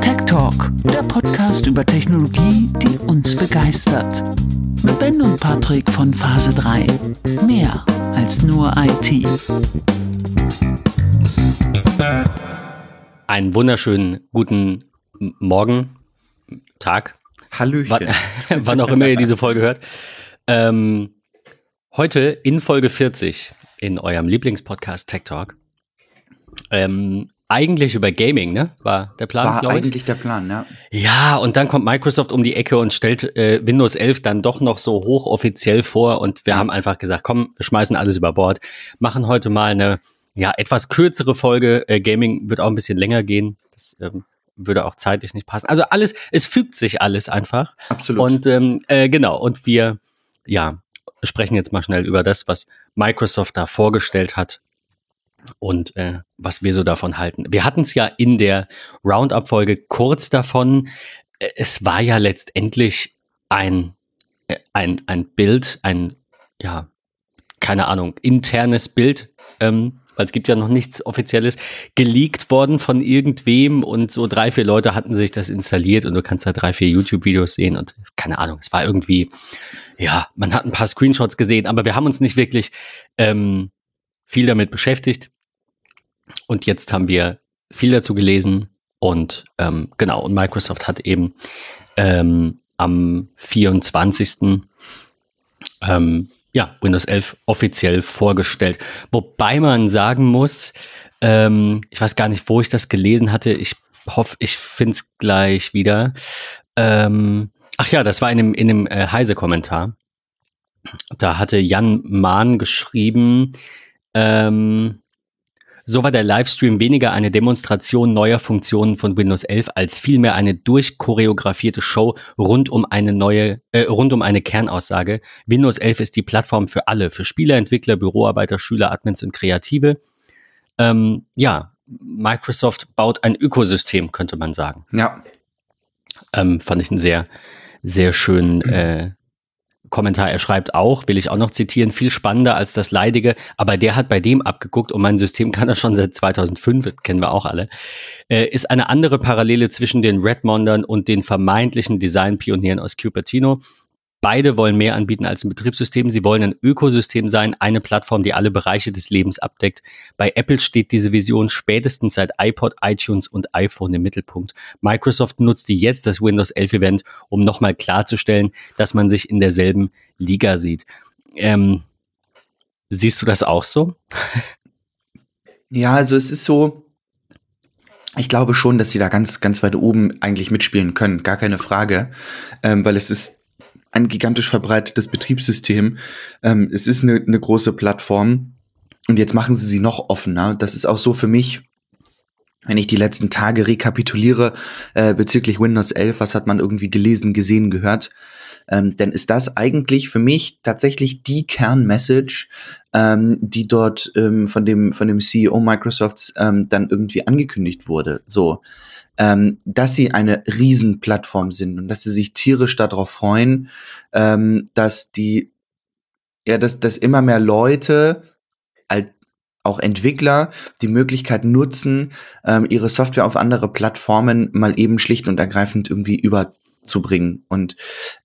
Tech Talk, der Podcast über Technologie, die uns begeistert. Mit Ben und Patrick von Phase 3. Mehr als nur IT. Einen wunderschönen guten Morgen, Tag. Hallöchen. Wann, wann auch immer ihr diese Folge hört. Ähm, heute in Folge 40 in eurem Lieblingspodcast Tech Talk. Ähm, eigentlich über Gaming, ne? War der Plan, War eigentlich der Plan, ja. Ja, und dann kommt Microsoft um die Ecke und stellt äh, Windows 11 dann doch noch so hochoffiziell vor und wir haben einfach gesagt, komm, wir schmeißen alles über Bord, machen heute mal eine ja etwas kürzere Folge. Äh, Gaming wird auch ein bisschen länger gehen. Das ähm, würde auch zeitlich nicht passen. Also alles, es fügt sich alles einfach. Absolut. Und ähm, äh, genau, und wir ja sprechen jetzt mal schnell über das, was Microsoft da vorgestellt hat und äh, was wir so davon halten. Wir hatten es ja in der Roundup-Folge kurz davon. Äh, Es war ja letztendlich ein, äh, ein, ein Bild, ein, ja, keine Ahnung, internes Bild, ähm, weil es gibt ja noch nichts Offizielles, geleakt worden von irgendwem und so drei, vier Leute hatten sich das installiert und du kannst da drei, vier YouTube-Videos sehen und keine Ahnung, es war irgendwie, ja, man hat ein paar Screenshots gesehen, aber wir haben uns nicht wirklich ähm, viel damit beschäftigt. Und jetzt haben wir viel dazu gelesen und ähm, genau, und Microsoft hat eben ähm, am 24. Ähm, ja, Windows 11 offiziell vorgestellt. Wobei man sagen muss, ähm, ich weiß gar nicht, wo ich das gelesen hatte. Ich hoffe, ich finde es gleich wieder. Ähm, ach ja, das war in dem, in dem äh, Heise-Kommentar. Da hatte Jan Mahn geschrieben, ähm, so war der Livestream weniger eine Demonstration neuer Funktionen von Windows 11 als vielmehr eine durchchoreografierte Show rund um eine neue, äh, rund um eine Kernaussage. Windows 11 ist die Plattform für alle, für Spieler, Entwickler, Büroarbeiter, Schüler, Admins und Kreative. Ähm, ja, Microsoft baut ein Ökosystem, könnte man sagen. ja, Ähm, fand ich einen sehr, sehr schönen äh, Kommentar. Er schreibt auch, will ich auch noch zitieren, viel spannender als das Leidige, aber der hat bei dem abgeguckt und mein System kann er schon seit 2005, das kennen wir auch alle, äh, ist eine andere Parallele zwischen den Redmondern und den vermeintlichen Designpionieren aus Cupertino. Beide wollen mehr anbieten als ein Betriebssystem. Sie wollen ein Ökosystem sein, eine Plattform, die alle Bereiche des Lebens abdeckt. Bei Apple steht diese Vision spätestens seit iPod, iTunes und iPhone im Mittelpunkt. Microsoft nutzte jetzt das Windows 11 Event, um nochmal klarzustellen, dass man sich in derselben Liga sieht. Ähm, siehst du das auch so? ja, also es ist so, ich glaube schon, dass sie da ganz, ganz weit oben eigentlich mitspielen können, gar keine Frage, ähm, weil es ist ein gigantisch verbreitetes Betriebssystem. Ähm, es ist eine, eine große Plattform und jetzt machen sie sie noch offener. Das ist auch so für mich, wenn ich die letzten Tage rekapituliere äh, bezüglich Windows 11, was hat man irgendwie gelesen, gesehen, gehört, ähm, dann ist das eigentlich für mich tatsächlich die Kernmessage, ähm, die dort ähm, von dem von dem CEO Microsofts ähm, dann irgendwie angekündigt wurde. So, ähm, dass sie eine Riesenplattform sind und dass sie sich tierisch darauf freuen, ähm, dass die ja, dass, dass immer mehr Leute auch Entwickler die Möglichkeit nutzen, ähm, ihre Software auf andere Plattformen mal eben schlicht und ergreifend irgendwie überzubringen. Und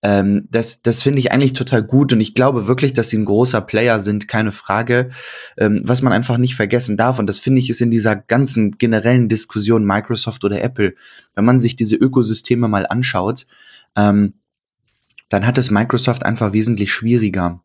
ähm, das, das finde ich eigentlich total gut. Und ich glaube wirklich, dass sie ein großer Player sind, keine Frage. Ähm, was man einfach nicht vergessen darf, und das finde ich ist in dieser ganzen generellen Diskussion Microsoft oder Apple, wenn man sich diese Ökosysteme mal anschaut, ähm, dann hat es Microsoft einfach wesentlich schwieriger.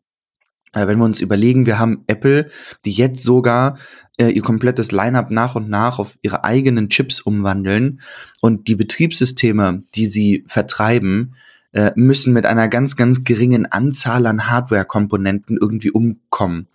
Wenn wir uns überlegen, wir haben Apple, die jetzt sogar äh, ihr komplettes Lineup nach und nach auf ihre eigenen Chips umwandeln und die Betriebssysteme, die sie vertreiben, äh, müssen mit einer ganz, ganz geringen Anzahl an Hardware-Komponenten irgendwie umkommen.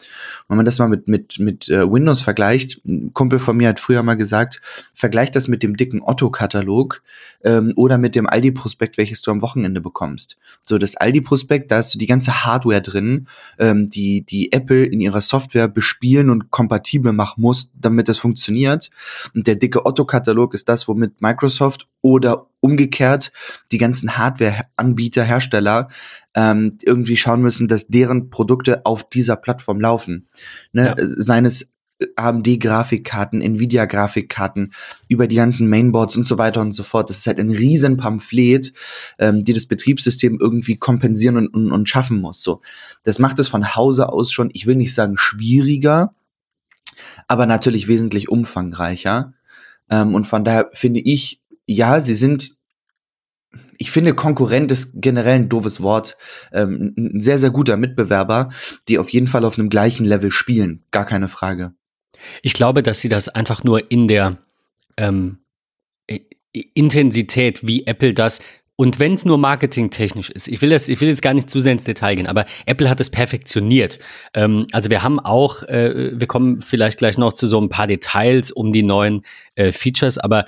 Wenn man das mal mit, mit, mit äh, Windows vergleicht, ein Kumpel von mir hat früher mal gesagt, vergleicht das mit dem dicken Otto-Katalog ähm, oder mit dem Aldi-Prospekt, welches du am Wochenende bekommst. So, das Aldi-Prospekt, da hast du die ganze Hardware drin, ähm, die, die Apple in ihrer Software bespielen und kompatibel machen muss, damit das funktioniert. Und der dicke Otto-Katalog ist das, womit Microsoft oder umgekehrt die ganzen Hardware-Anbieter, Hersteller ähm, irgendwie schauen müssen, dass deren Produkte auf dieser Plattform laufen. Ne? Ja. Seines AMD-Grafikkarten, Nvidia-Grafikkarten, über die ganzen Mainboards und so weiter und so fort. Das ist halt ein riesen Pamphlet, ähm, die das Betriebssystem irgendwie kompensieren und, und, und schaffen muss. So, das macht es von Hause aus schon, ich will nicht sagen schwieriger, aber natürlich wesentlich umfangreicher. Ähm, und von daher finde ich, ja, sie sind ich finde, Konkurrent ist generell ein doofes Wort. Ähm, ein sehr, sehr guter Mitbewerber, die auf jeden Fall auf einem gleichen Level spielen. Gar keine Frage. Ich glaube, dass sie das einfach nur in der ähm, Intensität, wie Apple das und wenn es nur marketingtechnisch ist, ich will, das, ich will jetzt gar nicht zu sehr ins Detail gehen, aber Apple hat es perfektioniert. Ähm, also wir haben auch, äh, wir kommen vielleicht gleich noch zu so ein paar Details um die neuen äh, Features, aber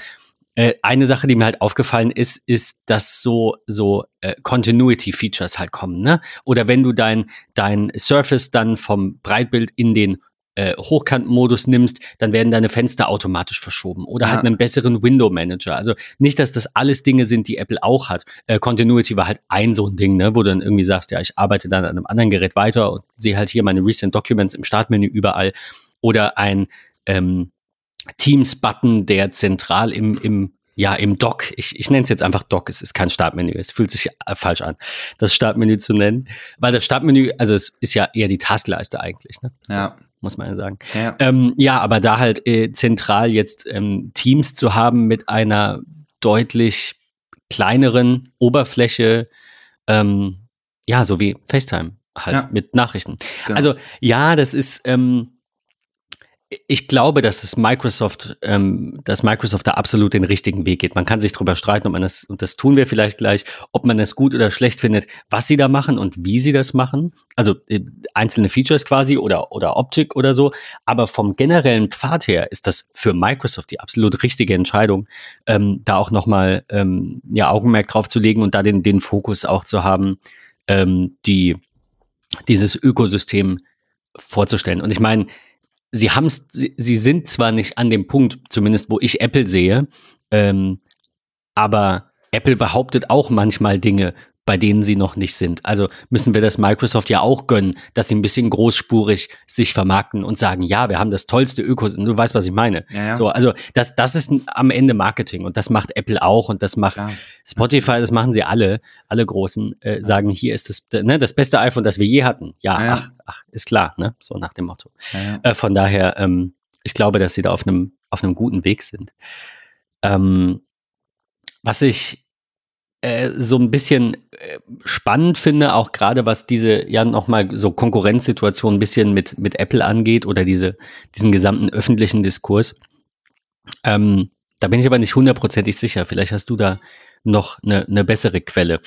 äh, eine Sache, die mir halt aufgefallen ist, ist, dass so so äh, Continuity Features halt kommen, ne? Oder wenn du dein dein Surface dann vom Breitbild in den äh, Hochkantmodus nimmst, dann werden deine Fenster automatisch verschoben oder halt ja. halt einen besseren Window Manager. Also nicht, dass das alles Dinge sind, die Apple auch hat. Äh, Continuity war halt ein so ein Ding, ne, wo du dann irgendwie sagst, ja, ich arbeite dann an einem anderen Gerät weiter und sehe halt hier meine Recent Documents im Startmenü überall oder ein ähm, Teams-Button, der zentral im, im ja, im Dock, ich, ich nenne es jetzt einfach Dock, es ist kein Startmenü, es fühlt sich äh, falsch an, das Startmenü zu nennen, weil das Startmenü, also es ist ja eher die Taskleiste eigentlich, ne? Ja. So, muss man ja sagen. Ja, ähm, ja aber da halt äh, zentral jetzt ähm, Teams zu haben mit einer deutlich kleineren Oberfläche, ähm, ja, so wie FaceTime halt ja. mit Nachrichten. Genau. Also ja, das ist, ähm, ich glaube, dass es Microsoft, ähm, dass Microsoft da absolut den richtigen Weg geht. Man kann sich darüber streiten, ob man das, und das tun wir vielleicht gleich, ob man es gut oder schlecht findet, was sie da machen und wie sie das machen. Also äh, einzelne Features quasi oder, oder Optik oder so. Aber vom generellen Pfad her ist das für Microsoft die absolut richtige Entscheidung, ähm, da auch nochmal ähm, ja, Augenmerk drauf zu legen und da den, den Fokus auch zu haben, ähm, die, dieses Ökosystem vorzustellen. Und ich meine, sie haben es, sie sind zwar nicht an dem Punkt, zumindest wo ich Apple sehe, ähm, aber Apple behauptet auch manchmal Dinge, bei denen sie noch nicht sind. Also müssen wir das Microsoft ja auch gönnen, dass sie ein bisschen großspurig sich vermarkten und sagen, ja, wir haben das tollste Ökosystem. Du weißt, was ich meine. Ja, ja. So, also das, das ist am Ende Marketing und das macht Apple auch und das macht ja. Spotify, das machen sie alle, alle Großen, äh, sagen, hier ist das, ne, das beste iPhone, das wir je hatten. Ja, Ach, ach, ist klar, ne? So nach dem Motto. Äh, von daher, ähm, ich glaube, dass sie da auf einem, auf einem guten Weg sind. Ähm, was ich äh, so ein bisschen äh, spannend finde, auch gerade was diese ja nochmal so Konkurrenzsituation ein bisschen mit, mit Apple angeht oder diese, diesen gesamten öffentlichen Diskurs. Ähm, da bin ich aber nicht hundertprozentig sicher. Vielleicht hast du da noch eine, eine bessere Quelle.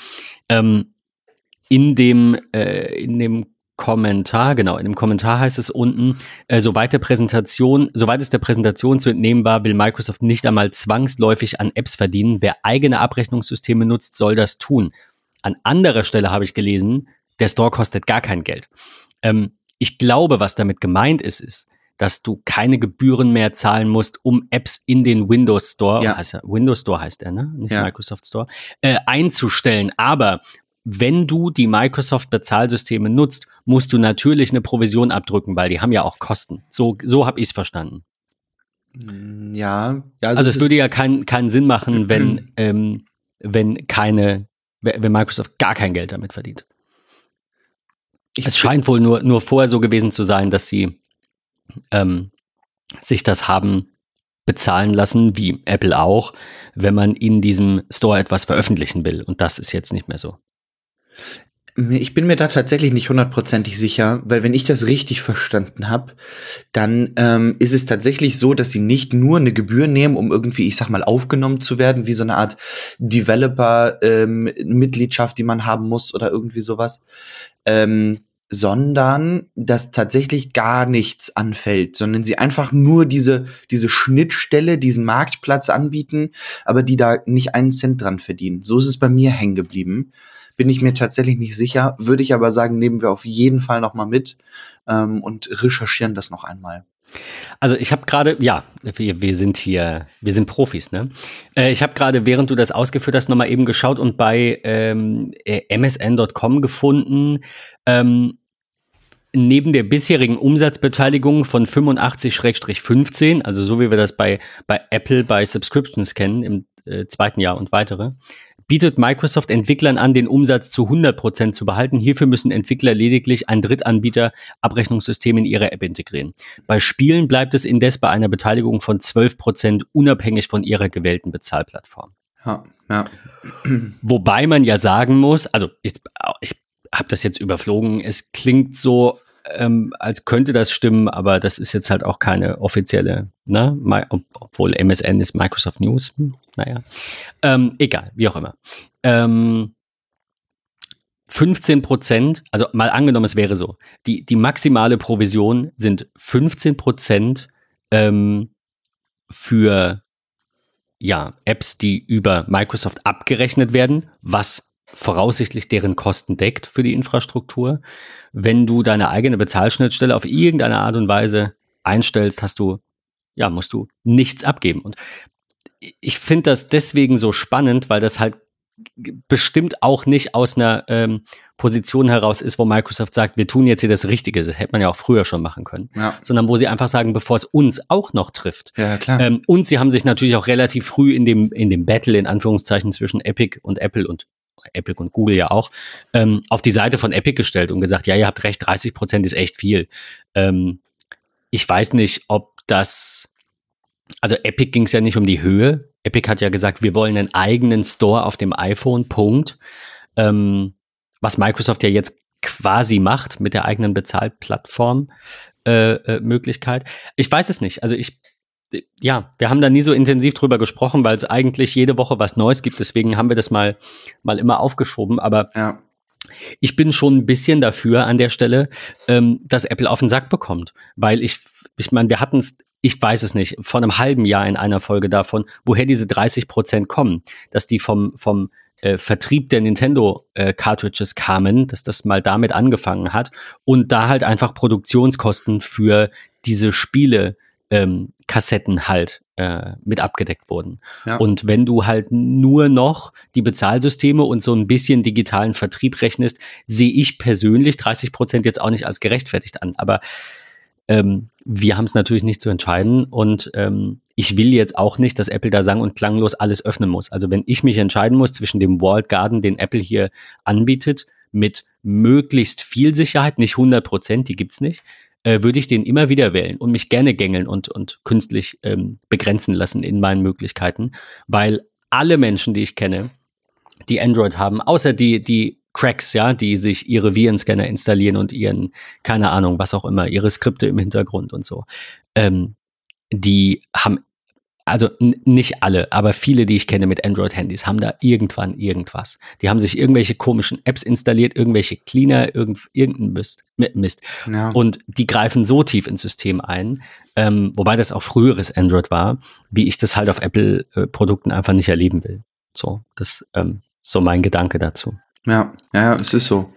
Ähm, in dem, äh, in dem Kommentar, genau, in dem Kommentar heißt es unten, äh, soweit der Präsentation, soweit es der Präsentation zu entnehmen war, will Microsoft nicht einmal zwangsläufig an Apps verdienen. Wer eigene Abrechnungssysteme nutzt, soll das tun. An anderer Stelle habe ich gelesen, der Store kostet gar kein Geld. Ähm, ich glaube, was damit gemeint ist, ist, dass du keine Gebühren mehr zahlen musst, um Apps in den Windows Store, ja. heißt ja, Windows Store heißt er, ne? Nicht ja. Microsoft Store, äh, einzustellen. Aber wenn du die Microsoft-Bezahlsysteme nutzt, musst du natürlich eine Provision abdrücken, weil die haben ja auch Kosten. So, so habe ich es verstanden. Mm, ja, ja also, also es würde ja keinen keinen Sinn machen, wenn, ähm, wenn keine, wenn Microsoft gar kein Geld damit verdient. Es scheint wohl nur, nur vorher so gewesen zu sein, dass sie ähm, sich das haben bezahlen lassen, wie Apple auch, wenn man in diesem Store etwas veröffentlichen will. Und das ist jetzt nicht mehr so. Ich bin mir da tatsächlich nicht hundertprozentig sicher, weil wenn ich das richtig verstanden habe, dann ähm, ist es tatsächlich so, dass sie nicht nur eine Gebühr nehmen, um irgendwie, ich sag mal, aufgenommen zu werden, wie so eine Art Developer-Mitgliedschaft, ähm, die man haben muss oder irgendwie sowas, ähm, sondern dass tatsächlich gar nichts anfällt, sondern sie einfach nur diese, diese Schnittstelle, diesen Marktplatz anbieten, aber die da nicht einen Cent dran verdienen. So ist es bei mir hängen geblieben bin ich mir tatsächlich nicht sicher. Würde ich aber sagen, nehmen wir auf jeden Fall noch mal mit ähm, und recherchieren das noch einmal. Also ich habe gerade, ja, wir, wir sind hier, wir sind Profis, ne? Äh, ich habe gerade, während du das ausgeführt hast, nochmal eben geschaut und bei ähm, äh, msn.com gefunden, ähm, neben der bisherigen Umsatzbeteiligung von 85-15, also so wie wir das bei, bei Apple bei Subscriptions kennen im äh, zweiten Jahr und weitere, bietet Microsoft Entwicklern an, den Umsatz zu 100% zu behalten. Hierfür müssen Entwickler lediglich ein Drittanbieter Abrechnungssystem in ihre App integrieren. Bei Spielen bleibt es indes bei einer Beteiligung von 12% unabhängig von ihrer gewählten Bezahlplattform. Ja, ja. Wobei man ja sagen muss, also ich, ich habe das jetzt überflogen, es klingt so, ähm, als könnte das stimmen, aber das ist jetzt halt auch keine offizielle, ne? obwohl MSN ist Microsoft News. Hm, naja. Ähm, egal, wie auch immer. Ähm, 15 Prozent, also mal angenommen, es wäre so, die, die maximale Provision sind 15 Prozent ähm, für ja, Apps, die über Microsoft abgerechnet werden, was voraussichtlich deren Kosten deckt für die Infrastruktur. Wenn du deine eigene Bezahlschnittstelle auf irgendeine Art und Weise einstellst, hast du, ja, musst du nichts abgeben. Und ich finde das deswegen so spannend, weil das halt bestimmt auch nicht aus einer ähm, Position heraus ist, wo Microsoft sagt, wir tun jetzt hier das Richtige. Das hätte man ja auch früher schon machen können. Ja. Sondern wo sie einfach sagen, bevor es uns auch noch trifft. Ja, klar. Ähm, und sie haben sich natürlich auch relativ früh in dem, in dem Battle, in Anführungszeichen, zwischen Epic und Apple und Epic und Google ja auch, ähm, auf die Seite von Epic gestellt und gesagt, ja, ihr habt recht, 30 Prozent ist echt viel. Ähm, ich weiß nicht, ob das, also Epic ging es ja nicht um die Höhe. Epic hat ja gesagt, wir wollen einen eigenen Store auf dem iPhone, Punkt. Ähm, was Microsoft ja jetzt quasi macht mit der eigenen Bezahlplattform äh, äh, Möglichkeit. Ich weiß es nicht. Also ich ja, wir haben da nie so intensiv drüber gesprochen, weil es eigentlich jede Woche was Neues gibt. Deswegen haben wir das mal, mal immer aufgeschoben. Aber ja. ich bin schon ein bisschen dafür an der Stelle, ähm, dass Apple auf den Sack bekommt. Weil ich, ich meine, wir hatten es, ich weiß es nicht, vor einem halben Jahr in einer Folge davon, woher diese 30 Prozent kommen. Dass die vom, vom äh, Vertrieb der Nintendo-Cartridges äh, kamen, dass das mal damit angefangen hat. Und da halt einfach Produktionskosten für diese Spiele ähm, Kassetten halt äh, mit abgedeckt wurden. Ja. Und wenn du halt nur noch die Bezahlsysteme und so ein bisschen digitalen Vertrieb rechnest, sehe ich persönlich 30 Prozent jetzt auch nicht als gerechtfertigt an. Aber ähm, wir haben es natürlich nicht zu entscheiden und ähm, ich will jetzt auch nicht, dass Apple da sang- und klanglos alles öffnen muss. Also wenn ich mich entscheiden muss zwischen dem Walled Garden, den Apple hier anbietet, mit möglichst viel Sicherheit, nicht 100 Prozent, die gibt's nicht, äh, würde ich den immer wieder wählen und mich gerne gängeln und, und künstlich ähm, begrenzen lassen in meinen Möglichkeiten, weil alle Menschen, die ich kenne, die Android haben, außer die, die Cracks, ja, die sich ihre Virenscanner installieren und ihren, keine Ahnung, was auch immer, ihre Skripte im Hintergrund und so, ähm, die haben also nicht alle, aber viele, die ich kenne mit Android-Handys, haben da irgendwann irgendwas. Die haben sich irgendwelche komischen Apps installiert, irgendwelche Cleaner, irgend, irgendein Mist. Mist. Ja. Und die greifen so tief ins System ein, ähm, wobei das auch früheres Android war, wie ich das halt auf Apple-Produkten einfach nicht erleben will. So, das ähm, so mein Gedanke dazu. Ja, ja, es ist so.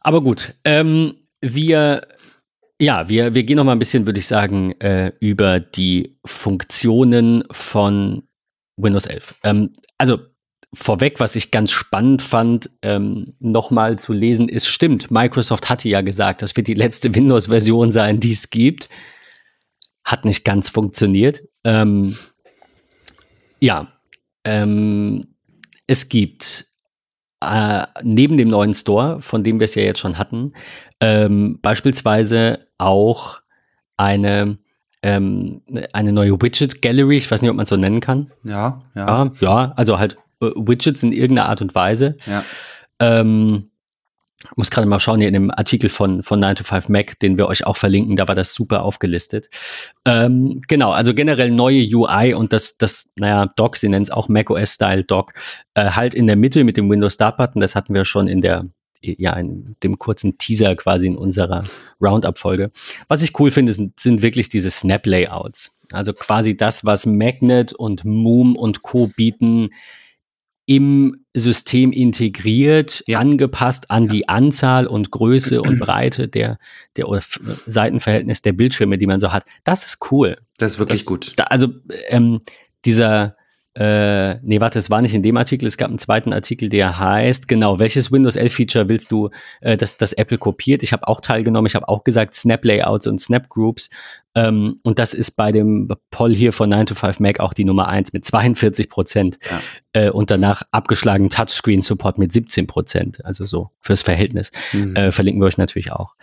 Aber gut, ähm, wir ja, wir, wir gehen noch mal ein bisschen, würde ich sagen, äh, über die Funktionen von Windows 11. Ähm, also vorweg, was ich ganz spannend fand, ähm, nochmal zu lesen, ist, stimmt, Microsoft hatte ja gesagt, das wird die letzte Windows-Version sein, die es gibt. Hat nicht ganz funktioniert. Ähm, ja, ähm, es gibt äh, neben dem neuen Store, von dem wir es ja jetzt schon hatten, ähm, beispielsweise auch eine, ähm, eine neue Widget Gallery, ich weiß nicht, ob man es so nennen kann. Ja, ja. Ja, ja also halt äh, Widgets in irgendeiner Art und Weise. Ja. Ähm, muss gerade mal schauen hier in dem Artikel von, von 9 to 5 Mac, den wir euch auch verlinken, da war das super aufgelistet. Ähm, genau, also generell neue UI und das, das, naja, Dock, sie nennen es auch macOS-Style Dock, äh, halt in der Mitte mit dem Windows Start-Button, das hatten wir schon in der, ja, in dem kurzen Teaser quasi in unserer Roundup-Folge. Was ich cool finde, sind, sind wirklich diese Snap-Layouts. Also quasi das, was Magnet und Moom und Co. bieten, im System integriert, ja. angepasst an ja. die Anzahl und Größe und Breite der, der Seitenverhältnis der Bildschirme, die man so hat. Das ist cool. Das ist wirklich das, gut. Da, also ähm, dieser äh, nee, warte, es war nicht in dem Artikel, es gab einen zweiten Artikel, der heißt, genau, welches Windows 11 Feature willst du, äh, dass das Apple kopiert? Ich habe auch teilgenommen, ich habe auch gesagt Snap Layouts und Snap Groups. Ähm, und das ist bei dem Poll hier von 9 to 5 Mac auch die Nummer 1 mit 42 Prozent. Ja. Äh, und danach abgeschlagen Touchscreen Support mit 17 Prozent. Also so fürs Verhältnis. Mhm. Äh, verlinken wir euch natürlich auch.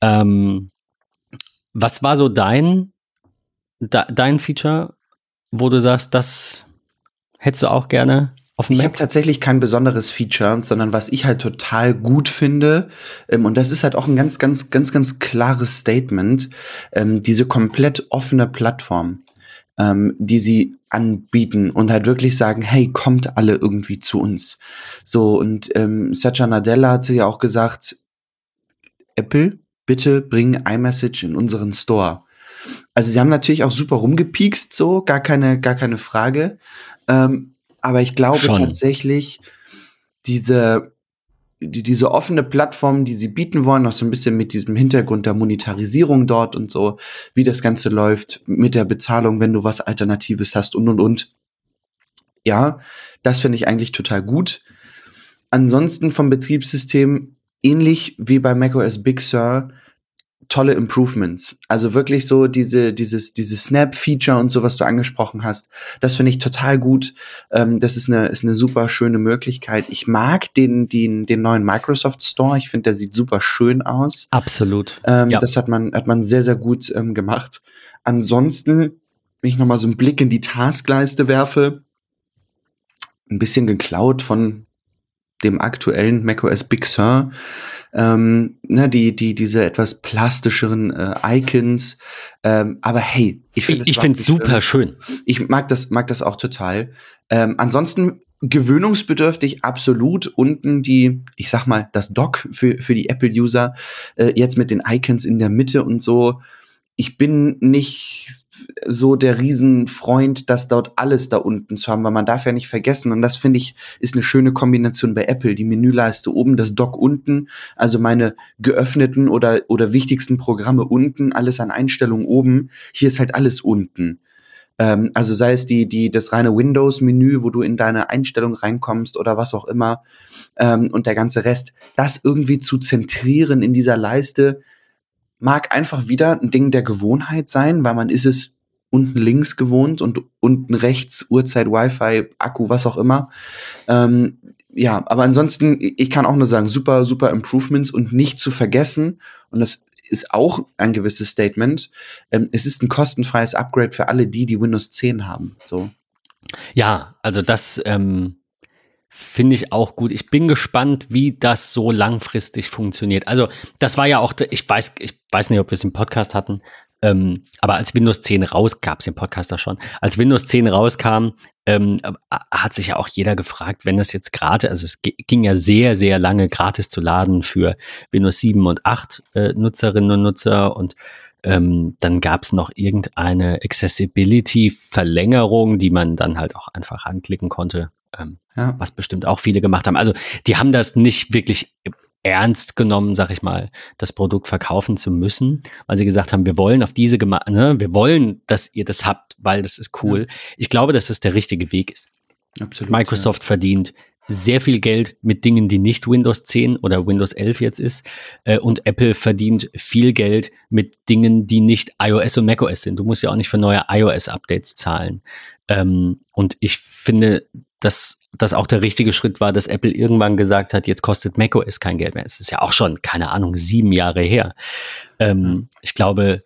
Ähm, was war so dein, da, dein Feature, wo du sagst, das hättest du auch gerne Ich habe tatsächlich kein besonderes Feature, sondern was ich halt total gut finde, ähm, und das ist halt auch ein ganz, ganz, ganz, ganz klares Statement, ähm, diese komplett offene Plattform, ähm, die sie anbieten und halt wirklich sagen, hey, kommt alle irgendwie zu uns. So, und ähm, Satya Nadella hatte ja auch gesagt, Apple, bitte bring iMessage in unseren Store. Also sie haben natürlich auch super rumgepiekst, so, gar keine, gar keine Frage. Ähm, aber ich glaube Schon. tatsächlich, diese, die, diese offene Plattform, die sie bieten wollen, auch so ein bisschen mit diesem Hintergrund der Monetarisierung dort und so, wie das Ganze läuft, mit der Bezahlung, wenn du was Alternatives hast und und und. Ja, das finde ich eigentlich total gut. Ansonsten vom Betriebssystem ähnlich wie bei macOS Big Sur tolle Improvements. Also wirklich so diese, dieses, dieses Snap-Feature und so, was du angesprochen hast. Das finde ich total gut. Ähm, das ist eine, ist eine super schöne Möglichkeit. Ich mag den, den, den neuen Microsoft Store. Ich finde, der sieht super schön aus. Absolut. Ähm, ja. Das hat man, hat man sehr, sehr gut ähm, gemacht. Ansonsten, wenn ich nochmal so einen Blick in die Taskleiste werfe, ein bisschen geklaut von dem aktuellen macOS Big Sur ähm, ne, die, die, diese etwas plastischeren äh, Icons. Ähm, aber hey, ich finde ich, finde es super schön. Ich mag das, mag das auch total. Ähm, ansonsten gewöhnungsbedürftig absolut unten die, ich sag mal, das Dock für, für die Apple-User, äh, jetzt mit den Icons in der Mitte und so ich bin nicht so der Riesenfreund, das dort alles da unten zu haben, weil man darf ja nicht vergessen, und das finde ich, ist eine schöne Kombination bei Apple, die Menüleiste oben, das Dock unten, also meine geöffneten oder, oder wichtigsten Programme unten, alles an Einstellungen oben, hier ist halt alles unten. Ähm, also sei es die, die, das reine Windows-Menü, wo du in deine Einstellung reinkommst oder was auch immer, ähm, und der ganze Rest, das irgendwie zu zentrieren in dieser Leiste, mag einfach wieder ein Ding der Gewohnheit sein, weil man ist es unten links gewohnt und unten rechts Uhrzeit, Wi-Fi, Akku, was auch immer. Ähm, ja, aber ansonsten, ich kann auch nur sagen, super, super Improvements und nicht zu vergessen, und das ist auch ein gewisses Statement, ähm, es ist ein kostenfreies Upgrade für alle die, die Windows 10 haben. So. Ja, also das, ähm, Finde ich auch gut. Ich bin gespannt, wie das so langfristig funktioniert. Also, das war ja auch, ich weiß, ich weiß nicht, ob wir es im Podcast hatten, ähm, aber als Windows 10 raus, gab es den Podcast da schon, als Windows 10 rauskam, ähm, hat sich ja auch jeder gefragt, wenn das jetzt gerade, also es ging ja sehr, sehr lange gratis zu laden für Windows 7 und 8 äh, Nutzerinnen und Nutzer und ähm, dann gab es noch irgendeine Accessibility-Verlängerung, die man dann halt auch einfach anklicken konnte ähm, ja. was bestimmt auch viele gemacht haben. Also die haben das nicht wirklich ernst genommen, sag ich mal, das Produkt verkaufen zu müssen, weil sie gesagt haben, wir wollen auf diese Gema ne, wir wollen, dass ihr das habt, weil das ist cool. Ja. Ich glaube, dass das der richtige Weg ist. Absolut, Microsoft ja. verdient sehr viel Geld mit Dingen, die nicht Windows 10 oder Windows 11 jetzt ist. Äh, und Apple verdient viel Geld mit Dingen, die nicht iOS und macOS sind. Du musst ja auch nicht für neue iOS-Updates zahlen. Ähm, und ich finde, dass das auch der richtige Schritt war, dass Apple irgendwann gesagt hat, jetzt kostet macOS kein Geld mehr. Es ist ja auch schon, keine Ahnung, sieben Jahre her. Ähm, ich glaube,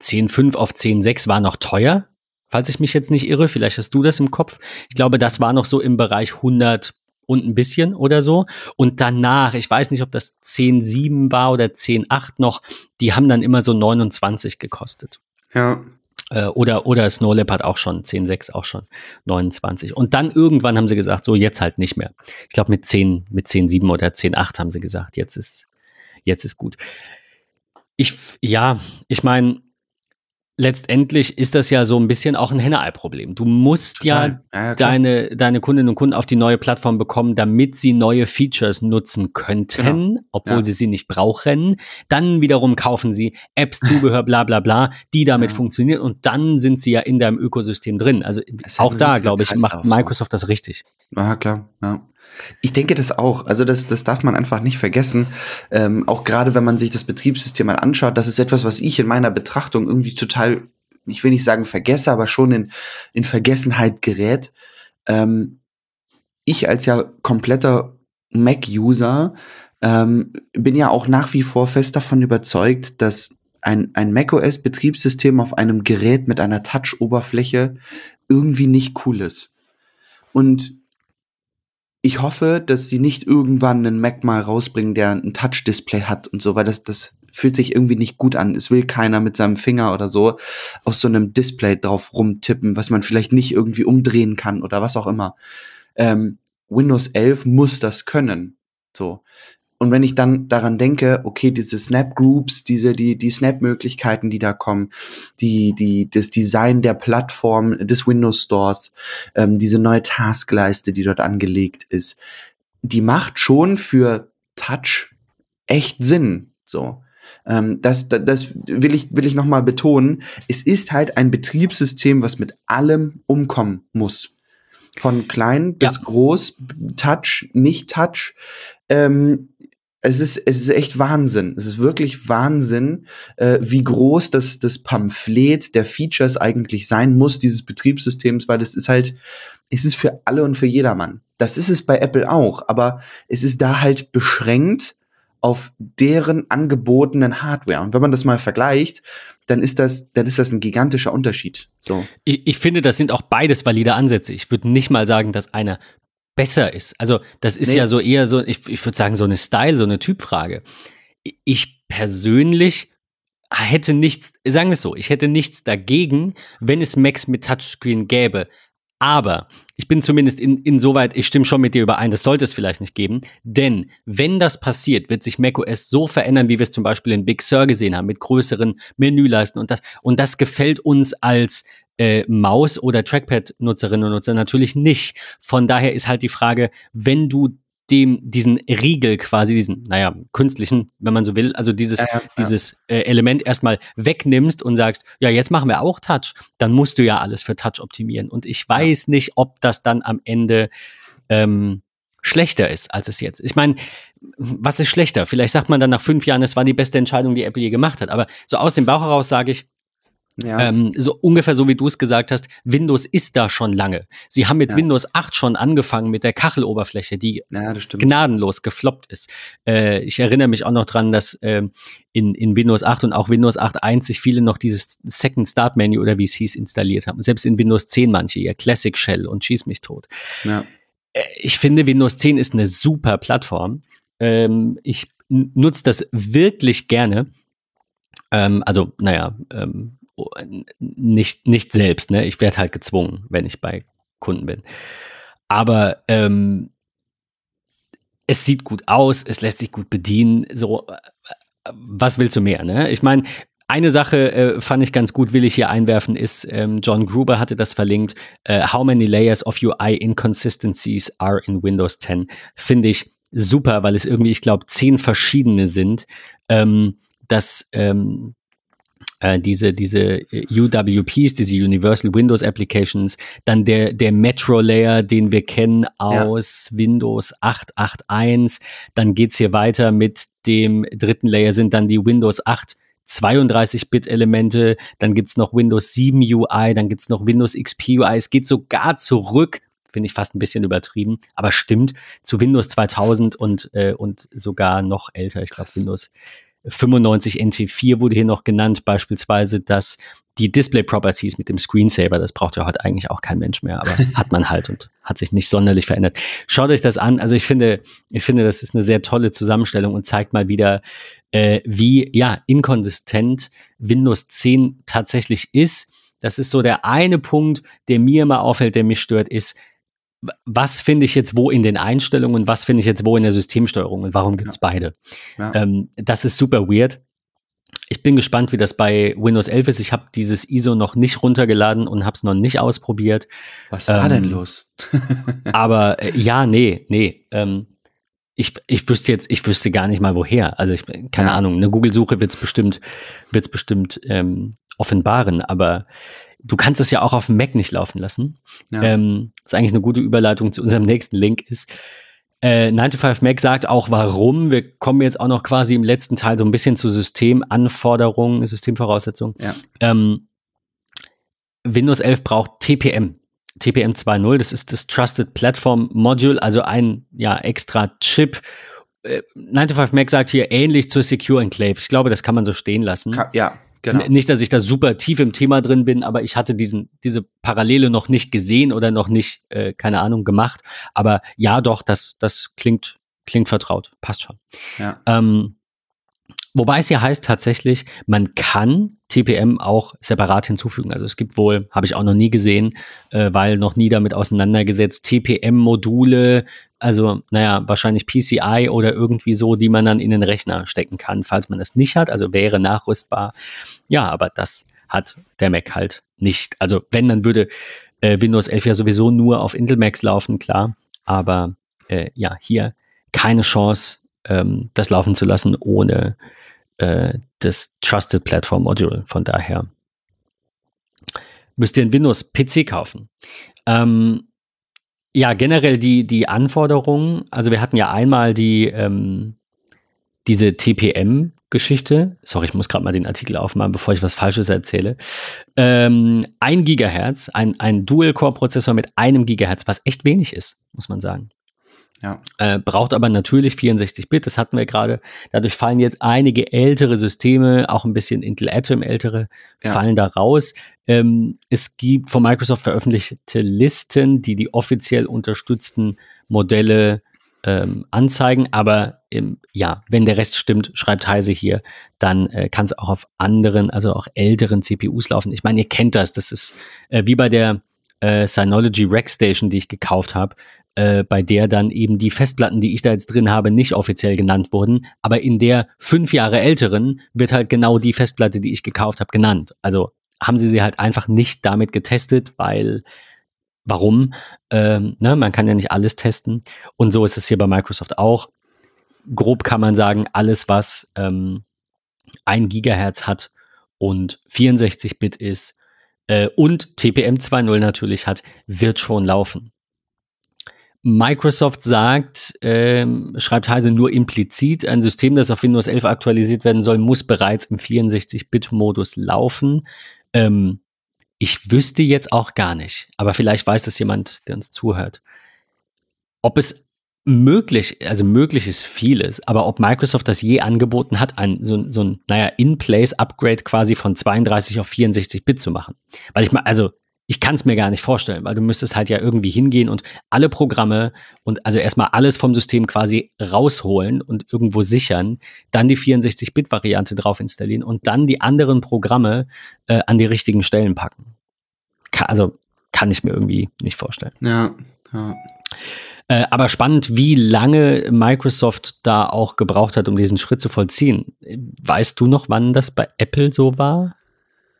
10.5 auf 10.6 war noch teuer, falls ich mich jetzt nicht irre. Vielleicht hast du das im Kopf. Ich glaube, das war noch so im Bereich 100 und ein bisschen oder so. Und danach, ich weiß nicht, ob das 10.7 war oder 10.8 noch, die haben dann immer so 29 gekostet. Ja. Äh, oder, oder Snow Leopard auch schon, 10.6 auch schon, 29. Und dann irgendwann haben sie gesagt, so jetzt halt nicht mehr. Ich glaube mit 10, mit 10.7 oder 10.8 haben sie gesagt, jetzt ist, jetzt ist gut. Ich, ja, ich meine, letztendlich ist das ja so ein bisschen auch ein Henne-Ei-Problem. Du musst Total. ja, Ja, deine, deine Kundinnen und Kunden auf die neue Plattform bekommen, damit sie neue Features nutzen könnten, Genau. obwohl Ja. sie sie nicht brauchen. Dann wiederum kaufen sie Apps, Zubehör, bla bla bla, die damit Ja. funktionieren und dann sind sie ja in deinem Ökosystem drin. Also auch da, glaube ich, macht. Microsoft das richtig. Ja, klar, ja. Ich denke das auch. Also das, das darf man einfach nicht vergessen. Ähm, auch gerade wenn man sich das Betriebssystem mal anschaut, das ist etwas, was ich in meiner Betrachtung irgendwie total, ich will nicht sagen vergesse, aber schon in, in Vergessenheit gerät. Ähm, ich als ja kompletter Mac-User ähm, bin ja auch nach wie vor fest davon überzeugt, dass ein, ein macOS-Betriebssystem auf einem Gerät mit einer Touch-Oberfläche irgendwie nicht cool ist. Und ich hoffe, dass sie nicht irgendwann einen Mac mal rausbringen, der ein Touch-Display hat und so, weil das, das fühlt sich irgendwie nicht gut an. Es will keiner mit seinem Finger oder so auf so einem Display drauf rumtippen, was man vielleicht nicht irgendwie umdrehen kann oder was auch immer. Ähm, Windows 11 muss das können. So. Und wenn ich dann daran denke, okay, diese Snap Groups, diese, die, die Snap-Möglichkeiten, die da kommen, die, die, das Design der Plattform des Windows Stores, ähm, diese neue Taskleiste, die dort angelegt ist, die macht schon für Touch echt Sinn. So. Ähm, das, das, das will ich, will ich nochmal betonen. Es ist halt ein Betriebssystem, was mit allem umkommen muss. Von klein bis Ja. groß, Touch, nicht Touch. Ähm, es ist, es ist echt Wahnsinn. Es ist wirklich Wahnsinn, äh, wie groß das, das Pamphlet der Features eigentlich sein muss, dieses Betriebssystems, weil es ist halt, es ist für alle und für jedermann. Das ist es bei Apple auch, aber es ist da halt beschränkt auf deren angebotenen Hardware. Und wenn man das mal vergleicht, dann ist das, dann ist das ein gigantischer Unterschied. So. Ich, ich finde, das sind auch beides valide Ansätze. Ich würde nicht mal sagen, dass einer besser ist. Also, das ist Nee. ja so eher so, ich, ich würde sagen, so eine Style, so eine Typfrage. Ich persönlich hätte nichts, sagen wir es so, ich hätte nichts dagegen, wenn es Macs mit Touchscreen gäbe. Aber ich bin zumindest in, insoweit, ich stimme schon mit dir überein, das sollte es vielleicht nicht geben. Denn wenn das passiert, wird sich macOS so verändern, wie wir es zum Beispiel in Big Sur gesehen haben, mit größeren Menüleisten und das. Und das gefällt uns als äh, Maus- oder Trackpad-Nutzerinnen und Nutzer natürlich nicht. Von daher ist halt die Frage, wenn du dem, diesen Riegel quasi, diesen, naja, künstlichen, wenn man so will, also dieses, Ja, ja, ja. dieses äh, Element erstmal wegnimmst und sagst, ja, jetzt machen wir auch Touch, dann musst du ja alles für Touch optimieren. Und ich weiß nicht, ob das dann am Ende ähm, schlechter ist, als es jetzt. Ich meine, was ist schlechter? Vielleicht sagt man dann nach fünf Jahren, es war die beste Entscheidung, die Apple je gemacht hat. Aber so aus dem Bauch heraus sage ich, Ja. ähm, so ungefähr so wie du es gesagt hast, Windows ist da schon lange. Sie haben mit Ja. Windows 8 schon angefangen mit der Kacheloberfläche, die ja, gnadenlos gefloppt ist. Äh, ich erinnere mich auch noch dran, dass ähm, in, in Windows 8 und auch Windows 8.1 sich viele noch dieses Second Start Menu oder wie es hieß installiert haben. Selbst in Windows 10 manche, ja Classic Shell und schieß mich tot. Äh, ich finde, Windows 10 ist eine super Plattform. Ähm, ich nutze das wirklich gerne. Ähm, also, naja, ähm, nicht, nicht selbst, ne? Ich werde halt gezwungen, wenn ich bei Kunden bin. Aber ähm, es sieht gut aus, es lässt sich gut bedienen. So, äh, was willst du mehr? Ne? Ich meine, eine Sache äh, fand ich ganz gut, will ich hier einwerfen, ist, ähm, John Gruber hatte das verlinkt, äh, How many layers of UI inconsistencies are in Windows 10? Finde ich super, weil es irgendwie, ich glaube, zehn verschiedene sind, ähm, dass ähm, äh, diese, diese äh, UWPs, diese Universal Windows Applications, dann der, der Metro-Layer, den wir kennen aus Windows 8.8.1, dann geht's hier weiter mit dem dritten Layer, sind dann die Windows 8 32-Bit-Elemente, dann gibt's noch Windows 7 UI, dann gibt's noch Windows XP UI, es geht sogar zurück, finde ich fast ein bisschen übertrieben, aber stimmt, zu Windows 2000 und, äh, und sogar noch älter, ich glaube. Windows 95 NT4 wurde hier noch genannt, beispielsweise, dass die Display Properties mit dem Screensaver, das braucht ja heute eigentlich auch kein Mensch mehr, aber hat man halt und hat sich nicht sonderlich verändert. Schaut euch das an. Also ich finde, ich finde, das ist eine sehr tolle Zusammenstellung und zeigt mal wieder, äh, wie ja inkonsistent Windows 10 tatsächlich ist. Das ist so der eine Punkt, der mir immer auffällt, der mich stört, ist, was finde ich jetzt wo in den Einstellungen und was finde ich jetzt wo in der Systemsteuerung und warum gibt's beide? Ja. Ähm, das ist super weird. ich bin gespannt, wie das bei Windows 11 ist. Ich habe dieses ISO noch nicht runtergeladen und habe es noch nicht ausprobiert. Was ist da Ähm, denn los? Aber äh, ja, nee, nee. Ähm, ich, ich wüsste jetzt, ich wüsste gar nicht mal woher. Also ich, keine Ja. Ahnung, eine Google-Suche wird es bestimmt, wird's bestimmt ähm, offenbaren, aber du kannst es ja auch auf dem Mac nicht laufen lassen. Ja. Ähm, ist eigentlich eine gute Überleitung zu unserem nächsten Link ist. Äh, 9to5Mac sagt auch, warum. Wir kommen jetzt auch noch quasi im letzten Teil so ein bisschen zu Systemanforderungen, Systemvoraussetzungen. Ja. Ähm, Windows 11 braucht TPM. TPM 2.0, das ist das Trusted Platform Module, also ein ja, extra Chip. Äh, 9to5Mac sagt hier ähnlich zur Secure Enclave. Ich glaube, das kann man so stehen lassen. Ka- ja, genau. Nicht, dass ich da super tief im Thema drin bin, aber ich hatte diesen, diese Parallele noch nicht gesehen oder noch nicht, äh, keine Ahnung, gemacht. Aber ja, doch, das, das klingt, klingt vertraut. Passt schon. Ja. Ähm, wobei es ja heißt tatsächlich, man kann TPM auch separat hinzufügen. Also es gibt wohl, habe ich auch noch nie gesehen, äh, weil noch nie damit auseinandergesetzt, TPM-Module, also naja, wahrscheinlich PCI oder irgendwie so, die man dann in den Rechner stecken kann, falls man das nicht hat. Also wäre nachrüstbar. Ja, aber das hat der Mac halt nicht. Also wenn, dann würde äh, Windows 11 ja sowieso nur auf Intel Macs laufen, klar. Aber äh, ja, hier keine Chance, ähm, das laufen zu lassen ohne äh, das Trusted Platform Module. Von daher müsst ihr einen Windows-PC kaufen. Ähm, ja, generell die, die Anforderungen, also wir hatten ja einmal die, ähm, diese TPM-Geschichte. Sorry, ich muss gerade mal den Artikel aufmachen, bevor ich was Falsches erzähle. Ähm, ein Gigahertz, ein, ein Dual-Core-Prozessor mit einem Gigahertz, was echt wenig ist, muss man sagen. Ja. Äh, braucht aber natürlich 64-Bit, das hatten wir gerade. Dadurch fallen jetzt einige ältere Systeme, auch ein bisschen Intel Atom ältere, Ja. fallen da raus. Ähm, es gibt von Microsoft veröffentlichte Listen, die die offiziell unterstützten Modelle ähm, anzeigen, aber ähm, ja, wenn der Rest stimmt, schreibt Heise hier, dann äh, kann es auch auf anderen, also auch älteren CPUs laufen. Ich meine, ihr kennt das, das ist äh, wie bei der äh, Synology Rack Station, die ich gekauft habe, äh, bei der dann eben die Festplatten, die ich da jetzt drin habe, nicht offiziell genannt wurden, aber in der fünf Jahre älteren wird halt genau die Festplatte, die ich gekauft habe, genannt. Also haben sie sie halt einfach nicht damit getestet, weil warum? Ähm, ne, man kann ja nicht alles testen. Und so ist es hier bei Microsoft auch. Grob kann man sagen, alles, was ähm, ein Gigahertz hat und 64-Bit ist äh, und TPM 2.0 natürlich hat, wird schon laufen. Microsoft sagt, ähm, schreibt Heise nur implizit, ein System, das auf Windows 11 aktualisiert werden soll, muss bereits im 64-Bit-Modus laufen. Ähm, ich wüsste jetzt auch gar nicht, aber vielleicht weiß das jemand, der uns zuhört. Ob es möglich, also möglich ist vieles, aber ob Microsoft das je angeboten hat, ein, so, so ein, naja, In-Place-Upgrade quasi von 32 auf 64 Bit zu machen. Weil ich mal, also ich kann es mir gar nicht vorstellen, weil du müsstest halt ja irgendwie hingehen und alle Programme und also erstmal alles vom System quasi rausholen und irgendwo sichern, dann die 64-Bit-Variante drauf installieren und dann die anderen Programme äh, an die richtigen Stellen packen. Ka also kann ich mir irgendwie nicht vorstellen. Ja, ja. Äh, aber spannend, wie lange Microsoft da auch gebraucht hat, um diesen Schritt zu vollziehen. Weißt du noch, wann das bei Apple so war?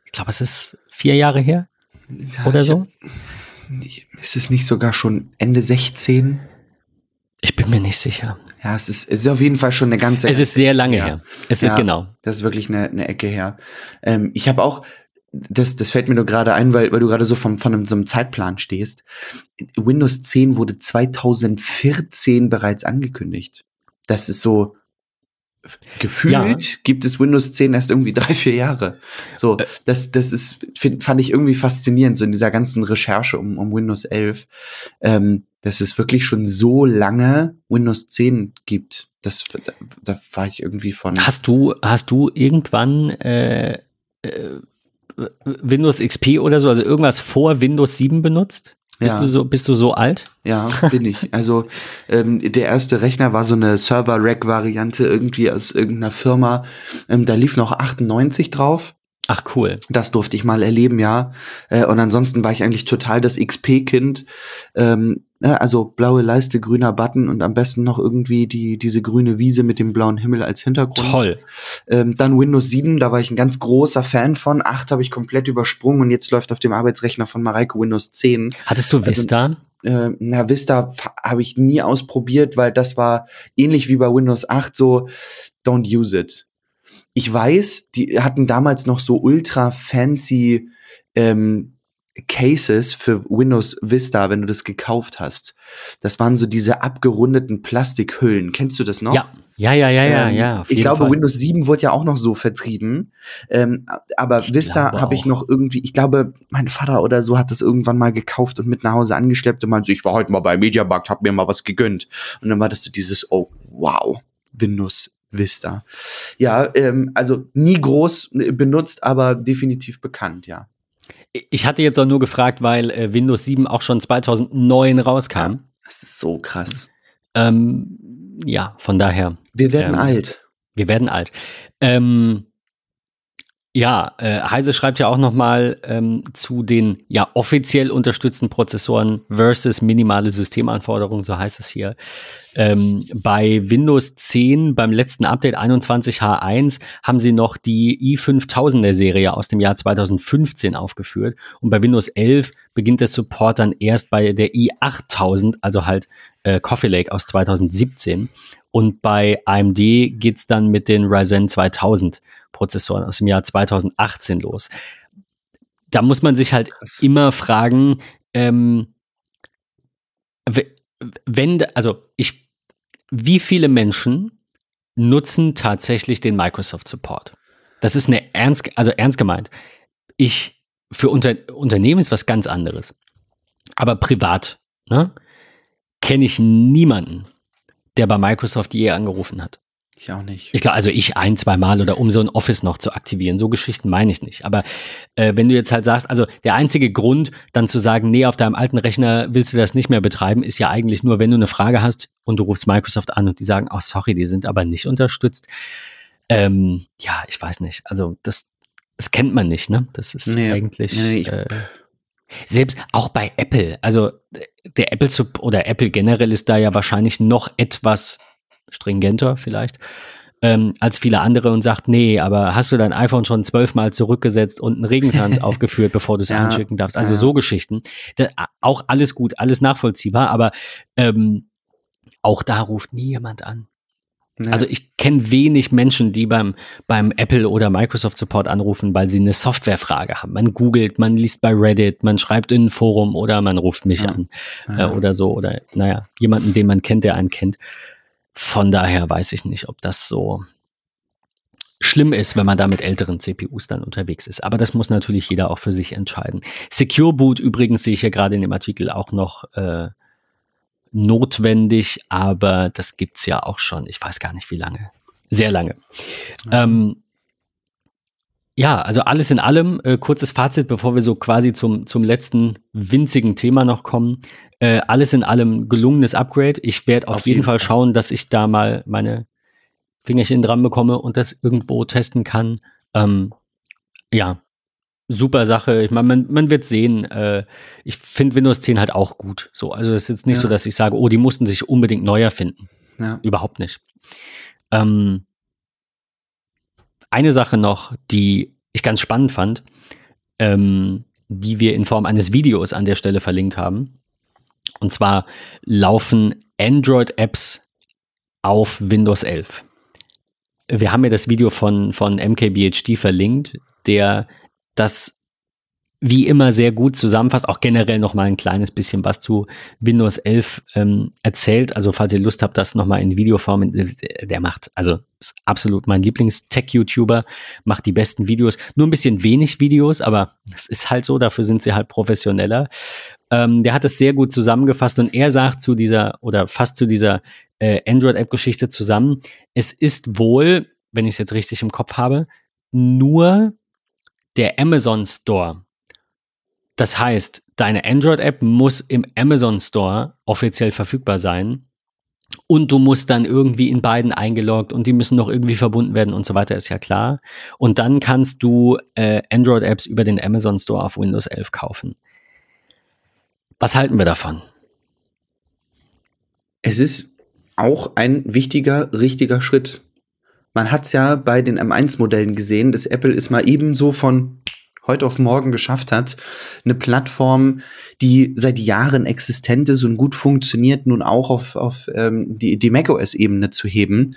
Ich glaube, es ist vier Jahre her Ja, oder so. hab- Ist es nicht sogar schon Ende 16? Ich bin mir nicht sicher. Ja, es ist, es ist auf jeden Fall schon eine ganze Es ist sehr lange Ja. her. Es Ja. ist genau. Das ist wirklich eine, eine Ecke her. Ähm, ich habe auch, das, das fällt mir nur gerade ein, weil, weil du gerade so vom, von einem, so einem Zeitplan stehst. Windows 10 wurde 2014 bereits angekündigt. Das ist so gefühlt Ja. gibt es Windows 10 erst irgendwie drei, vier Jahre. So, Äh. das, das ist, find, fand ich irgendwie faszinierend, so in dieser ganzen Recherche um, um Windows 11, ähm, dass es wirklich schon so lange Windows 10 gibt. Das, da, da war ich irgendwie von. Hast du, hast du irgendwann äh, äh, Windows XP oder so, also irgendwas vor Windows 7 benutzt? Bist, Ja. du, so, bist du so alt? Ja, bin ich. Also ähm, der erste Rechner war so eine Server-Rack-Variante irgendwie aus irgendeiner Firma. Ähm, da lief noch 98 drauf. Ach cool. Das durfte ich mal erleben, ja. Äh, und ansonsten war ich eigentlich total das XP-Kind. Ähm, also blaue Leiste, grüner Button und am besten noch irgendwie die, diese grüne Wiese mit dem blauen Himmel als Hintergrund. Toll. Ähm, dann Windows 7, da war ich ein ganz großer Fan von. 8 habe ich komplett übersprungen und jetzt läuft auf dem Arbeitsrechner von Mareike Windows 10. Hattest du Vista? Also, äh, na, Vista habe ich nie ausprobiert, weil das war ähnlich wie bei Windows 8 so, don't use it. Ich weiß, die hatten damals noch so ultra fancy ähm, Cases für Windows Vista, wenn du das gekauft hast. Das waren so diese abgerundeten Plastikhüllen. Kennst du das noch? Ja, ja, ja, ja, ja. Ähm, ja ich glaube, Fall. Windows 7 wurde ja auch noch so vertrieben. Ähm, aber ich Vista habe ich noch irgendwie, ich glaube, mein Vater oder so hat das irgendwann mal gekauft und mit nach Hause angeschleppt und meinte ich war heute mal bei Mediamarkt, hab mir mal was gegönnt. Und dann war das so dieses, oh, wow, Windows Vista. Ja, ähm, also nie groß benutzt, aber definitiv bekannt, ja. Ich hatte jetzt auch nur gefragt, weil äh, Windows 7 auch schon 2009 rauskam. Ja, das ist so krass. Ähm, ja, von daher. Wir werden ähm, alt. Wir werden alt. Ähm, ja, äh, Heise schreibt ja auch nochmal ähm, zu den ja offiziell unterstützten Prozessoren versus minimale Systemanforderungen, so heißt es hier. Ähm, bei Windows 10 beim letzten Update 21H1 haben sie noch die i5000er Serie aus dem Jahr 2015 aufgeführt. Und bei Windows 11 beginnt der Support dann erst bei der i8000, also halt äh, Coffee Lake aus 2017 und bei AMD geht's dann mit den Ryzen 2000 Prozessoren aus dem Jahr 2018 los. Da muss man sich halt Krass. immer fragen, ähm, wenn, also ich, wie viele Menschen nutzen tatsächlich den Microsoft Support? Das ist eine ernst, also ernst gemeint. Ich, für Unter, Unternehmen ist was ganz anderes. Aber privat, ne, kenne ich niemanden, der bei Microsoft je angerufen hat. Ich auch nicht. Ich glaube, also ich ein, zwei Mal oder um so ein Office noch zu aktivieren. So Geschichten meine ich nicht. Aber äh, wenn du jetzt halt sagst, also der einzige Grund, dann zu sagen, nee, auf deinem alten Rechner willst du das nicht mehr betreiben, ist ja eigentlich nur, wenn du eine Frage hast und du rufst Microsoft an und die sagen, oh sorry, die sind aber nicht unterstützt. Ähm, ja, ich weiß nicht. Also das, das kennt man nicht, ne? Das ist nee, eigentlich. Nee, ich, äh, selbst auch bei Apple, also der Apple oder Apple generell ist da ja wahrscheinlich noch etwas stringenter vielleicht ähm, als viele andere und sagt, nee, aber hast du dein iPhone schon zwölfmal zurückgesetzt und einen Regentanz aufgeführt, bevor du es ja, anschicken darfst? Also ja. so Geschichten. Da, auch alles gut, alles nachvollziehbar, aber ähm, auch da ruft nie jemand an. Ja. Also ich kenne wenig Menschen, die beim, beim Apple oder Microsoft Support anrufen, weil sie eine Softwarefrage haben. Man googelt, man liest bei Reddit, man schreibt in ein Forum oder man ruft mich ja. an äh, oder so oder naja, jemanden, den man kennt, der einen kennt. Von daher weiß ich nicht, ob das so schlimm ist, wenn man da mit älteren CPUs dann unterwegs ist. Aber das muss natürlich jeder auch für sich entscheiden. Secure Boot übrigens sehe ich ja gerade in dem Artikel auch noch äh, notwendig, aber das gibt es ja auch schon. Ich weiß gar nicht wie lange. Sehr lange. Mhm. Ähm, ja, also alles in allem, äh, kurzes Fazit, bevor wir so quasi zum, zum letzten winzigen Thema noch kommen. Äh, alles in allem gelungenes Upgrade. Ich werde auf, auf, jeden, jeden Fall, Fall schauen, dass ich da mal meine Fingerchen dran bekomme und das irgendwo testen kann. Ähm, ja, super Sache. Ich meine, man, man wird sehen. Äh, ich finde Windows 10 halt auch gut. So, also es ist jetzt nicht ja. so, dass ich sage, oh, die mussten sich unbedingt neu erfinden. Ja. Überhaupt nicht. Ähm, eine Sache noch, die ich ganz spannend fand, ähm, die wir in Form eines Videos an der Stelle verlinkt haben. Und zwar laufen Android-Apps auf Windows 11. Wir haben ja das Video von, von MKBHD verlinkt, der das wie immer sehr gut zusammenfasst, auch generell noch mal ein kleines bisschen was zu Windows 11 ähm, erzählt. Also falls ihr Lust habt, das noch mal in Videoform, äh, der macht, also ist absolut mein Lieblings-Tech-YouTuber, macht die besten Videos. Nur ein bisschen wenig Videos, aber es ist halt so, dafür sind sie halt professioneller. Ähm, der hat es sehr gut zusammengefasst und er sagt zu dieser oder fast zu dieser äh, Android-App-Geschichte zusammen, es ist wohl, wenn ich es jetzt richtig im Kopf habe, nur der Amazon Store das heißt, deine Android-App muss im Amazon Store offiziell verfügbar sein. Und du musst dann irgendwie in beiden eingeloggt und die müssen noch irgendwie verbunden werden und so weiter, ist ja klar. Und dann kannst du äh, Android-Apps über den Amazon Store auf Windows 11 kaufen. Was halten wir davon? es ist auch ein wichtiger, richtiger Schritt. Man hat es ja bei den M1-Modellen gesehen, dass Apple es mal ebenso von heute auf morgen geschafft hat, eine Plattform, die seit Jahren existent ist und gut funktioniert, nun auch auf, auf ähm, die, die macOS-Ebene zu heben.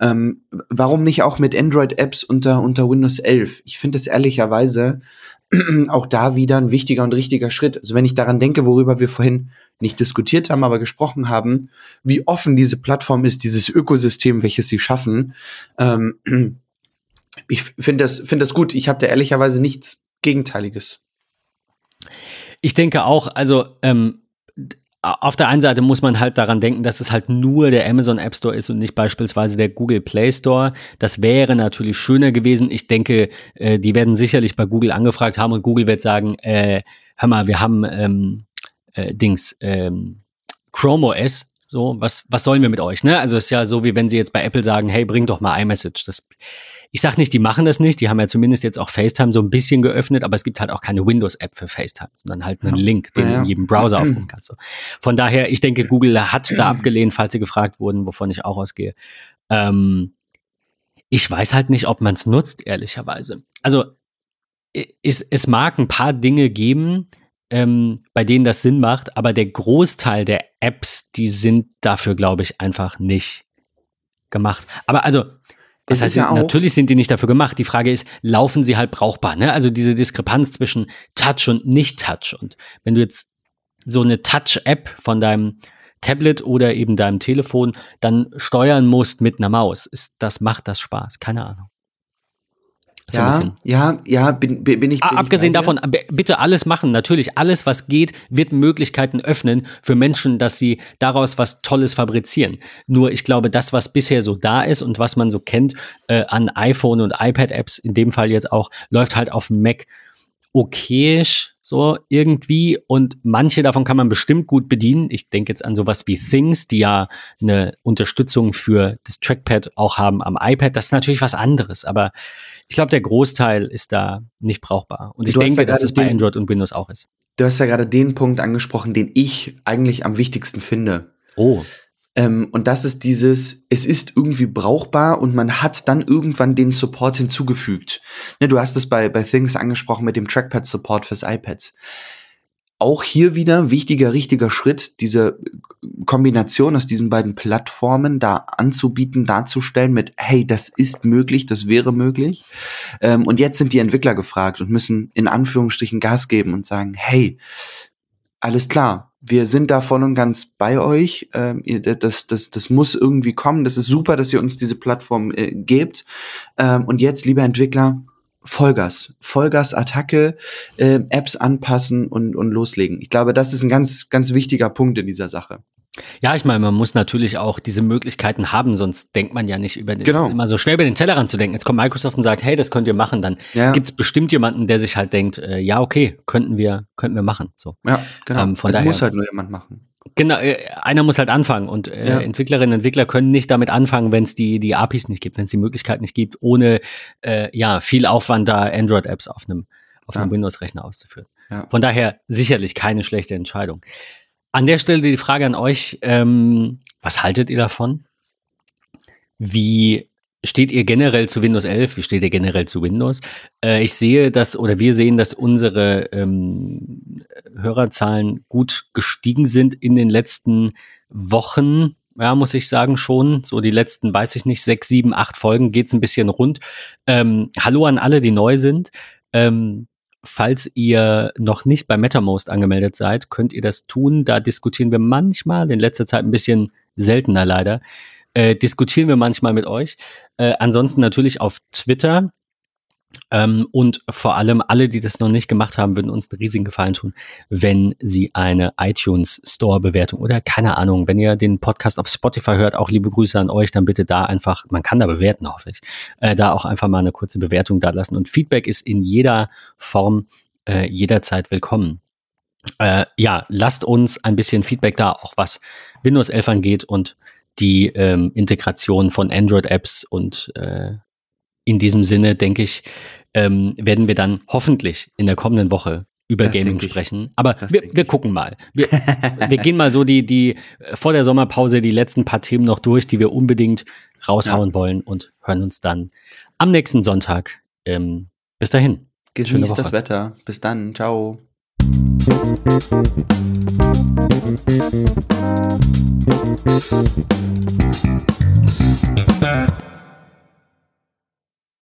Ähm, warum nicht auch mit Android-Apps unter, unter Windows 11? Ich finde es ehrlicherweise auch da wieder ein wichtiger und richtiger Schritt. Also wenn ich daran denke, worüber wir vorhin nicht diskutiert haben, aber gesprochen haben, wie offen diese Plattform ist, dieses Ökosystem, welches sie schaffen. Ähm, ich finde das, finde das gut. Ich habe da ehrlicherweise nichts Gegenteiliges. Ich denke auch, also ähm, auf der einen Seite muss man halt daran denken, dass es halt nur der Amazon App Store ist und nicht beispielsweise der Google Play Store. Das wäre natürlich schöner gewesen. Ich denke, äh, die werden sicherlich bei Google angefragt haben und Google wird sagen, äh, hör mal, wir haben ähm, äh, Dings, ähm, Chrome OS, so, was, was sollen wir mit euch? Ne? Also es ist ja so, wie wenn sie jetzt bei Apple sagen, hey, bring doch mal iMessage. Das ich sage nicht, die machen das nicht, die haben ja zumindest jetzt auch FaceTime so ein bisschen geöffnet, aber es gibt halt auch keine Windows-App für FaceTime, sondern halt einen ja. Link, den ja, ja. du in jedem Browser aufrufen kannst. So. Von daher, ich denke, Google hat da abgelehnt, falls sie gefragt wurden, wovon ich auch ausgehe. Ähm, ich weiß halt nicht, ob man es nutzt, ehrlicherweise. Also es, es mag ein paar Dinge geben, ähm, bei denen das Sinn macht, aber der Großteil der Apps, die sind dafür, glaube ich, einfach nicht gemacht. Aber also, das heißt, ja natürlich sind die nicht dafür gemacht. Die Frage ist, laufen sie halt brauchbar? Ne? Also diese Diskrepanz zwischen Touch und Nicht-Touch. Und wenn du jetzt so eine Touch-App von deinem Tablet oder eben deinem Telefon dann steuern musst mit einer Maus, ist, das macht das Spaß. Keine Ahnung. So ja, ja, ja, bin, bin ich. Bin abgesehen ich davon, bitte alles machen. Natürlich, alles, was geht, wird Möglichkeiten öffnen für Menschen, dass sie daraus was Tolles fabrizieren. Nur ich glaube, das, was bisher so da ist und was man so kennt äh, an iPhone und iPad-Apps, in dem Fall jetzt auch, läuft halt auf dem Mac okayisch, so irgendwie. Und manche davon kann man bestimmt gut bedienen. Ich denke jetzt an sowas wie Things, die ja eine Unterstützung für das Trackpad auch haben am iPad. Das ist natürlich was anderes, aber ich glaube, der Großteil ist da nicht brauchbar. Und ich du denke, dass es bei Android und Windows auch ist. Du hast ja gerade den Punkt angesprochen, den ich eigentlich am wichtigsten finde. Oh. Ähm, und das ist dieses, es ist irgendwie brauchbar und man hat dann irgendwann den Support hinzugefügt. Ne, du hast es bei, bei Things angesprochen mit dem Trackpad-Support fürs iPad. Auch hier wieder wichtiger, richtiger Schritt, diese Kombination aus diesen beiden Plattformen da anzubieten, darzustellen mit, hey, das ist möglich, das wäre möglich. Ähm, und jetzt sind die Entwickler gefragt und müssen in Anführungsstrichen Gas geben und sagen, hey, alles klar, wir sind da voll und ganz bei euch. Ähm, das, das, das muss irgendwie kommen. Das ist super, dass ihr uns diese Plattform äh, gebt. Ähm, und jetzt, liebe Entwickler, Vollgas, Vollgas-Attacke, äh, Apps anpassen und, und loslegen. Ich glaube, das ist ein ganz, ganz wichtiger Punkt in dieser Sache. Ja, ich meine, man muss natürlich auch diese Möglichkeiten haben, sonst denkt man ja nicht über den, genau. ist immer so schwer über den Tellerrand zu denken. Jetzt kommt Microsoft und sagt, hey, das könnt ihr machen, dann ja. gibt es bestimmt jemanden, der sich halt denkt, äh, ja, okay, könnten wir, könnten wir machen. So. Ja, genau. Ähm, von das daher, muss halt nur jemand machen. Genau, äh, einer muss halt anfangen und äh, ja. Entwicklerinnen und Entwickler können nicht damit anfangen, wenn es die, die APIs nicht gibt, wenn es die Möglichkeit nicht gibt, ohne äh, ja, viel Aufwand da Android-Apps auf einem auf einem ja. Windows-Rechner auszuführen. Ja. Von daher sicherlich keine schlechte Entscheidung. An der Stelle die Frage an euch, ähm, was haltet ihr davon? Wie steht ihr generell zu Windows 11? Wie steht ihr generell zu Windows? Äh, ich sehe dass, oder wir sehen, dass unsere ähm, Hörerzahlen gut gestiegen sind in den letzten Wochen. Ja, muss ich sagen, schon. So die letzten, weiß ich nicht, sechs, sieben, acht Folgen geht's ein bisschen rund. Ähm, hallo an alle, die neu sind. Ähm, Falls ihr noch nicht bei MetaMost angemeldet seid, könnt ihr das tun. Da diskutieren wir manchmal, in letzter Zeit ein bisschen seltener leider, äh, diskutieren wir manchmal mit euch. Äh, ansonsten natürlich auf Twitter. Ähm, und vor allem alle, die das noch nicht gemacht haben, würden uns einen riesigen Gefallen tun, wenn sie eine iTunes Store Bewertung oder keine Ahnung, wenn ihr den Podcast auf Spotify hört, auch liebe Grüße an euch, dann bitte da einfach, man kann da bewerten, hoffe ich, äh, da auch einfach mal eine kurze Bewertung da lassen. Und Feedback ist in jeder Form äh, jederzeit willkommen. Äh, ja, lasst uns ein bisschen Feedback da, auch was Windows 11 angeht und die ähm, Integration von Android-Apps und äh, in diesem Sinne, denke ich, ähm, werden wir dann hoffentlich in der kommenden Woche über Das Gaming sprechen. Aber wir, wir gucken mal. Wir, wir gehen mal so die, die äh, vor der Sommerpause die letzten paar Themen noch durch, die wir unbedingt raushauen wollen und hören uns dann am nächsten Sonntag. Ähm, bis dahin. Genießt das Wetter. Bis dann. Ciao.